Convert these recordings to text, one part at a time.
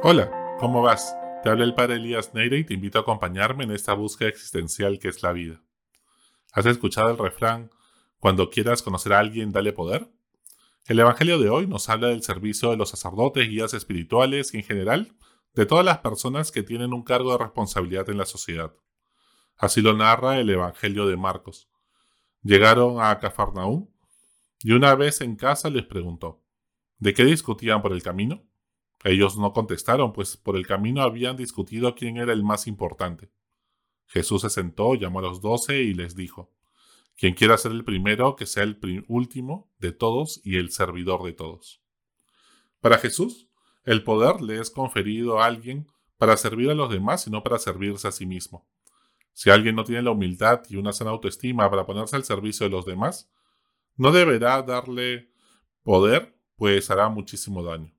Hola, ¿cómo vas? Te habla el padre Elías Neire y te invito a acompañarme en esta búsqueda existencial que es la vida. ¿Has escuchado el refrán, cuando quieras conocer a alguien, dale poder? El Evangelio de hoy nos habla del servicio de los sacerdotes, guías espirituales y en general de todas las personas que tienen un cargo de responsabilidad en la sociedad. Así lo narra el Evangelio de Marcos. Llegaron a Cafarnaúm y una vez en casa les preguntó, ¿de qué discutían por el camino? Ellos no contestaron, pues por el camino habían discutido quién era el más importante. Jesús se sentó, llamó a los doce y les dijo, Quien quiera ser el primero, que sea el último de todos y el servidor de todos. Para Jesús, el poder le es conferido a alguien para servir a los demás y no para servirse a sí mismo. Si alguien no tiene la humildad y una sana autoestima para ponerse al servicio de los demás, no deberá darle poder, pues hará muchísimo daño.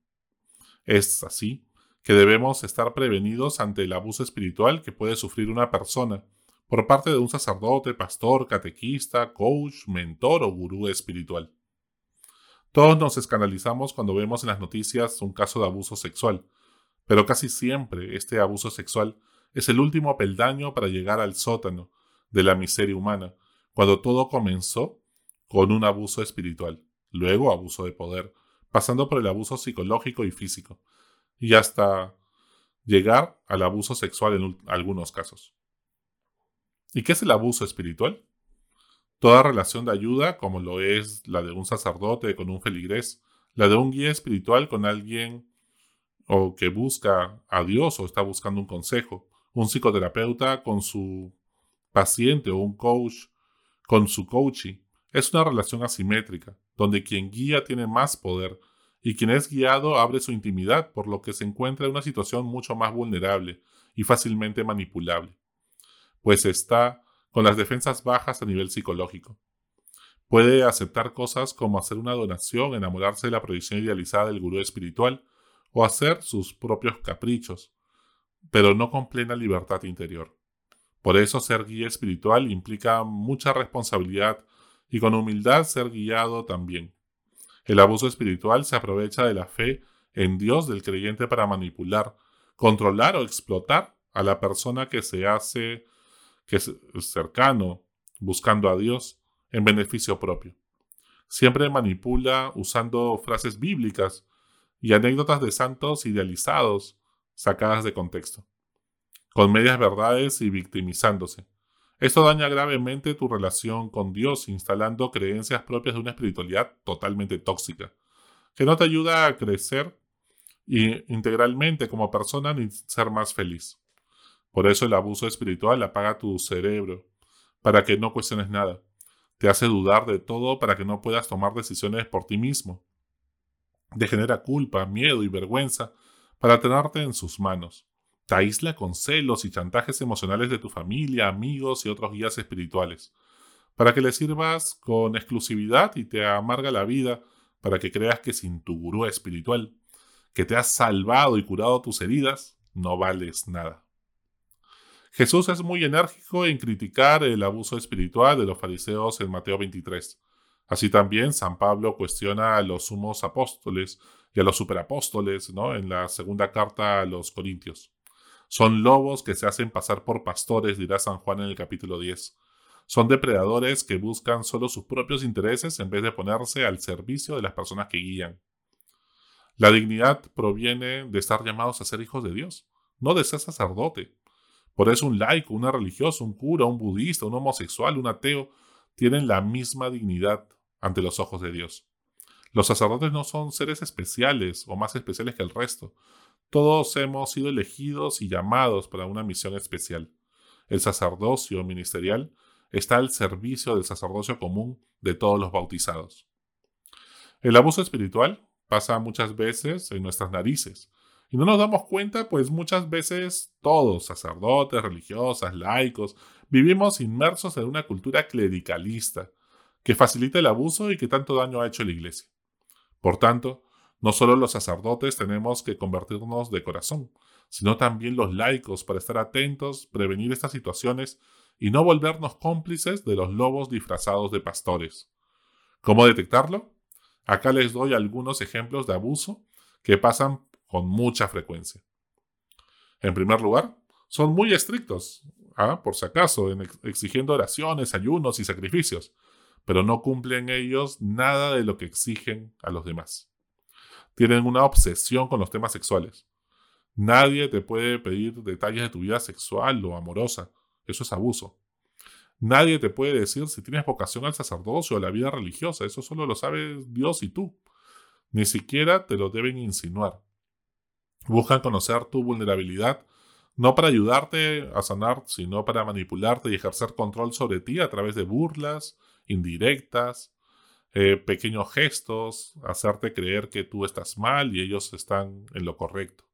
Es así que debemos estar prevenidos ante el abuso espiritual que puede sufrir una persona por parte de un sacerdote, pastor, catequista, coach, mentor o gurú espiritual. Todos nos escandalizamos cuando vemos en las noticias un caso de abuso sexual, pero casi siempre este abuso sexual es el último peldaño para llegar al sótano de la miseria humana, cuando todo comenzó con un abuso espiritual, luego abuso de poder, pasando por el abuso psicológico y físico, y hasta llegar al abuso sexual en algunos casos. ¿Y qué es el abuso espiritual? Toda relación de ayuda, como lo es la de un sacerdote con un feligrés, la de un guía espiritual con alguien o que busca a Dios o está buscando un consejo, un psicoterapeuta con su paciente o un coach con su coachee, es una relación asimétrica, donde quien guía tiene más poder y quien es guiado abre su intimidad, por lo que se encuentra en una situación mucho más vulnerable y fácilmente manipulable, pues está con las defensas bajas a nivel psicológico. Puede aceptar cosas como hacer una donación, enamorarse de la proyección idealizada del gurú espiritual o hacer sus propios caprichos, pero no con plena libertad interior. Por eso ser guía espiritual implica mucha responsabilidad y con humildad ser guiado también. El abuso espiritual se aprovecha de la fe en Dios del creyente para manipular, controlar o explotar a la persona que se hace que es cercano, buscando a Dios en beneficio propio. Siempre manipula usando frases bíblicas y anécdotas de santos idealizados sacadas de contexto, con medias verdades y victimizándose. Esto daña gravemente tu relación con Dios, instalando creencias propias de una espiritualidad totalmente tóxica, que no te ayuda a crecer integralmente como persona ni ser más feliz. Por eso el abuso espiritual apaga tu cerebro, para que no cuestiones nada. Te hace dudar de todo para que no puedas tomar decisiones por ti mismo. Te genera culpa, miedo y vergüenza para tenerte en sus manos. Te aísla con celos y chantajes emocionales de tu familia, amigos y otros guías espirituales, para que le sirvas con exclusividad y te amarga la vida, para que creas que sin tu gurú espiritual, que te has salvado y curado tus heridas, no vales nada. Jesús es muy enérgico en criticar el abuso espiritual de los fariseos en Mateo 23. Así también San Pablo cuestiona a los sumos apóstoles y a los superapóstoles ¿no? en la segunda carta a los Corintios. Son lobos que se hacen pasar por pastores, dirá San Juan en el capítulo 10. Son depredadores que buscan solo sus propios intereses en vez de ponerse al servicio de las personas que guían. La dignidad proviene de estar llamados a ser hijos de Dios, no de ser sacerdote. Por eso un laico, una religiosa, un cura, un budista, un homosexual, un ateo, tienen la misma dignidad ante los ojos de Dios. Los sacerdotes no son seres especiales o más especiales que el resto, todos hemos sido elegidos y llamados para una misión especial. El sacerdocio ministerial está al servicio del sacerdocio común de todos los bautizados. El abuso espiritual pasa muchas veces en nuestras narices y no nos damos cuenta, pues muchas veces todos, sacerdotes, religiosas, laicos, vivimos inmersos en una cultura clericalista que facilita el abuso y que tanto daño ha hecho la Iglesia. Por tanto, no solo los sacerdotes tenemos que convertirnos de corazón, sino también los laicos para estar atentos, prevenir estas situaciones y no volvernos cómplices de los lobos disfrazados de pastores. ¿Cómo detectarlo? Acá les doy algunos ejemplos de abuso que pasan con mucha frecuencia. En primer lugar, son muy estrictos, ¿ah? por si acaso, en exigiendo oraciones, ayunos y sacrificios, pero no cumplen ellos nada de lo que exigen a los demás. Tienen una obsesión con los temas sexuales. Nadie te puede pedir detalles de tu vida sexual o amorosa. Eso es abuso. Nadie te puede decir si tienes vocación al sacerdocio o a la vida religiosa. Eso solo lo sabe Dios y tú. Ni siquiera te lo deben insinuar. Buscan conocer tu vulnerabilidad no para ayudarte a sanar, sino para manipularte y ejercer control sobre ti a través de burlas, indirectas, eh, pequeños gestos, hacerte creer que tú estás mal y ellos están en lo correcto.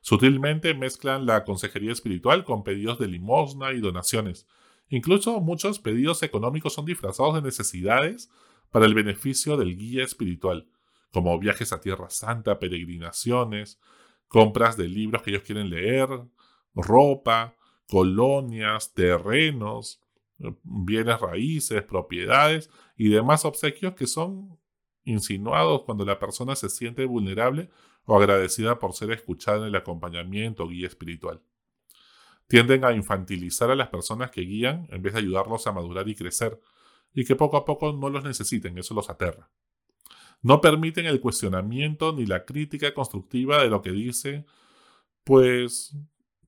Sutilmente mezclan la consejería espiritual con pedidos de limosna y donaciones. Incluso muchos pedidos económicos son disfrazados de necesidades para el beneficio del guía espiritual, como viajes a Tierra Santa, peregrinaciones, compras de libros que ellos quieren leer, ropa, colonias, terrenos, bienes raíces, propiedades y demás obsequios que son insinuados cuando la persona se siente vulnerable o agradecida por ser escuchada en el acompañamiento o guía espiritual. Tienden a infantilizar a las personas que guían en vez de ayudarlos a madurar y crecer, y que poco a poco no los necesiten, eso los aterra. No permiten el cuestionamiento ni la crítica constructiva de lo que dice, pues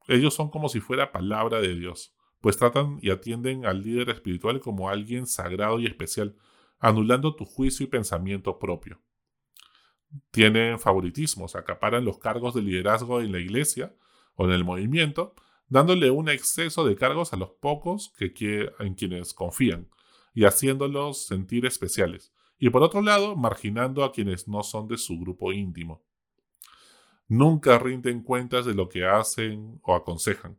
ellos son como si fuera palabra de Dios, pues tratan y atienden al líder espiritual como alguien sagrado y especial, anulando tu juicio y pensamiento propio. Tienen favoritismos, acaparan los cargos de liderazgo en la iglesia o en el movimiento, dándole un exceso de cargos a los pocos que, en quienes confían y haciéndolos sentir especiales, y por otro lado, marginando a quienes no son de su grupo íntimo. Nunca rinden cuentas de lo que hacen o aconsejan.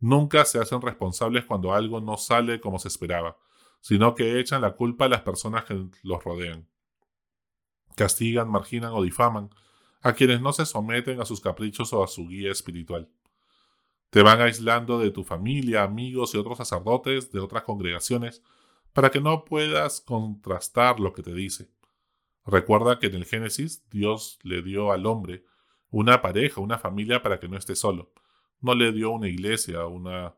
Nunca se hacen responsables cuando algo no sale como se esperaba, sino que echan la culpa a las personas que los rodean. Castigan, marginan o difaman a quienes no se someten a sus caprichos o a su guía espiritual. Te van aislando de tu familia, amigos y otros sacerdotes de otras congregaciones para que no puedas contrastar lo que te dice. Recuerda que en el Génesis Dios le dio al hombre una pareja, una familia para que no esté solo. No le dio una iglesia, una,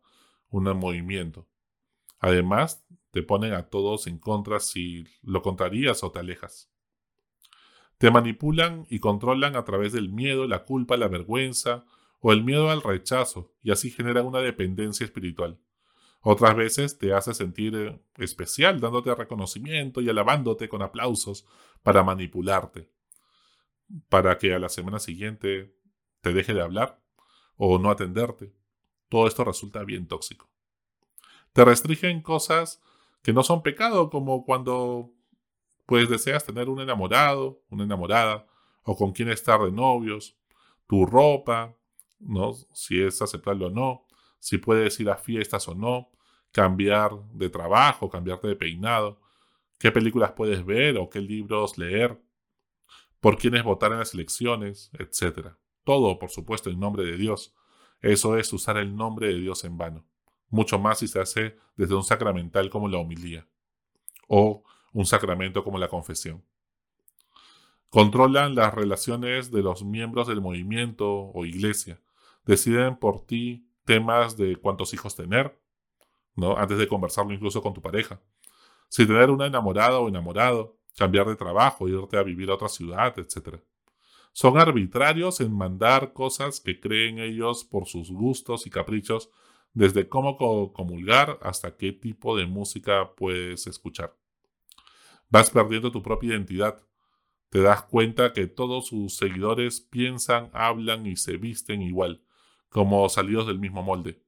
un movimiento. Además, te ponen a todos en contra si lo contrarías o te alejas. Te manipulan y controlan a través del miedo, la culpa, la vergüenza o el miedo al rechazo y así generan una dependencia espiritual. Otras veces te hace sentir eh, especial, dándote reconocimiento y alabándote con aplausos para manipularte, para que a la semana siguiente te deje de hablar o no atenderte. Todo esto resulta bien tóxico. Te restringen cosas que no son pecado, como cuando pues deseas tener un enamorado, una enamorada, o con quien estar de novios, tu ropa, ¿no? si es aceptable o no, si puedes ir a fiestas o no, cambiar de trabajo, cambiarte de peinado, qué películas puedes ver o qué libros leer, por quiénes votar en las elecciones, etc. Todo, por supuesto, en nombre de Dios. Eso es usar el nombre de Dios en vano. Mucho más si se hace desde un sacramental como la homilía o un sacramento como la confesión. Controlan las relaciones de los miembros del movimiento o iglesia deciden por ti temas de cuántos hijos tener, ¿no? Antes de conversarlo incluso con tu pareja. Si tener una enamorada o enamorado, cambiar de trabajo, irte a vivir a otra ciudad, etc. Son arbitrarios en mandar cosas que creen ellos por sus gustos y caprichos, desde cómo comulgar hasta qué tipo de música puedes escuchar. Vas perdiendo tu propia identidad. Te das cuenta que todos sus seguidores piensan, hablan y se visten igual, como salidos del mismo molde.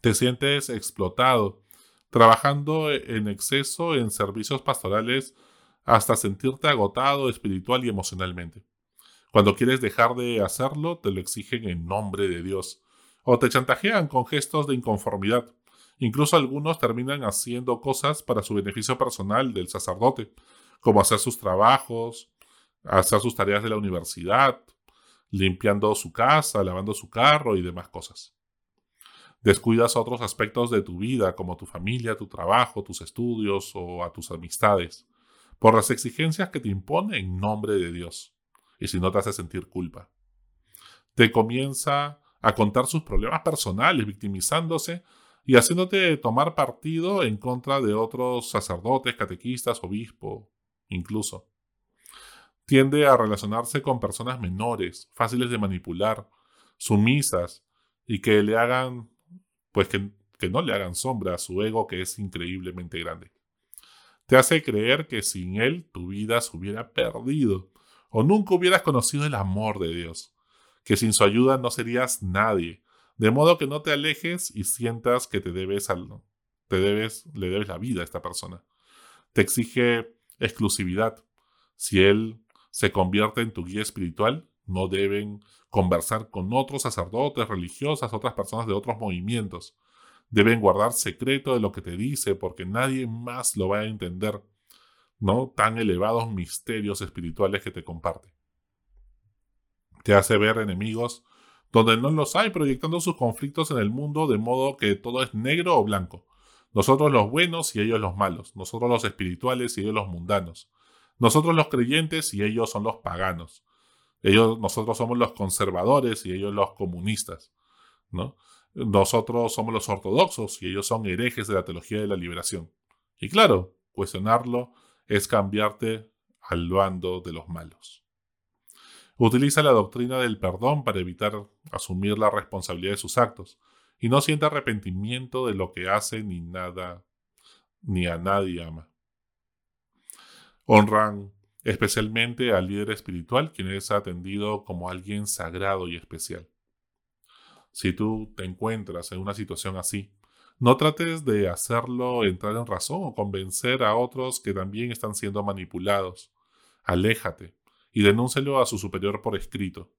Te sientes explotado, trabajando en exceso en servicios pastorales hasta sentirte agotado espiritual y emocionalmente. Cuando quieres dejar de hacerlo, te lo exigen en nombre de Dios, o te chantajean con gestos de inconformidad. Incluso algunos terminan haciendo cosas para su beneficio personal del sacerdote, como hacer sus trabajos, hacer sus tareas de la universidad, limpiando su casa, lavando su carro y demás cosas. Descuidas otros aspectos de tu vida, como tu familia, tu trabajo, tus estudios o a tus amistades, por las exigencias que te impone en nombre de Dios, y si no te hace sentir culpa. te comienza a contar sus problemas personales, victimizándose y haciéndote tomar partido en contra de otros sacerdotes, catequistas, obispos, incluso. Tiende a relacionarse con personas menores, fáciles de manipular, sumisas y que le hagan, pues que, que no le hagan sombra a su ego que es increíblemente grande. Te hace creer que sin él tu vida se hubiera perdido o nunca hubieras conocido el amor de Dios, que sin su ayuda no serías nadie, de modo que no te alejes y sientas que te debes al, te debes, le debes la vida a esta persona. Te exige exclusividad. Si él se convierte en tu guía espiritual, no deben conversar con otros sacerdotes, religiosas, otras personas de otros movimientos. Deben guardar secreto de lo que te dice porque nadie más lo va a entender, ¿no? Tan elevados misterios espirituales que te comparte. Te hace ver enemigos donde no los hay, proyectando sus conflictos en el mundo de modo que todo es negro o blanco. Nosotros los buenos y ellos los malos, nosotros los espirituales y ellos los mundanos, nosotros los creyentes y ellos son los paganos, ellos, nosotros somos los conservadores y ellos los comunistas, ¿no? Nosotros somos los ortodoxos y ellos son herejes de la teología de la liberación. Y claro, cuestionarlo es cambiarte al bando de los malos. Utiliza la doctrina del perdón para evitar asumir la responsabilidad de sus actos y no siente arrepentimiento de lo que hace ni nada ni a nadie ama. Honran especialmente al líder espiritual, quien es atendido como alguien sagrado y especial. Si tú te encuentras en una situación así, no trates de hacerlo entrar en razón o convencer a otros que también están siendo manipulados. Aléjate y denúncelo a su superior por escrito.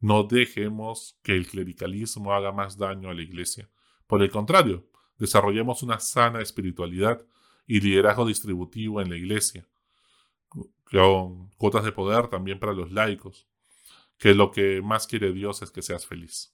No dejemos que el clericalismo haga más daño a la Iglesia. Por el contrario, desarrollemos una sana espiritualidad y liderazgo distributivo en la Iglesia, con cuotas de poder también para los laicos, que lo que más quiere Dios es que seas feliz.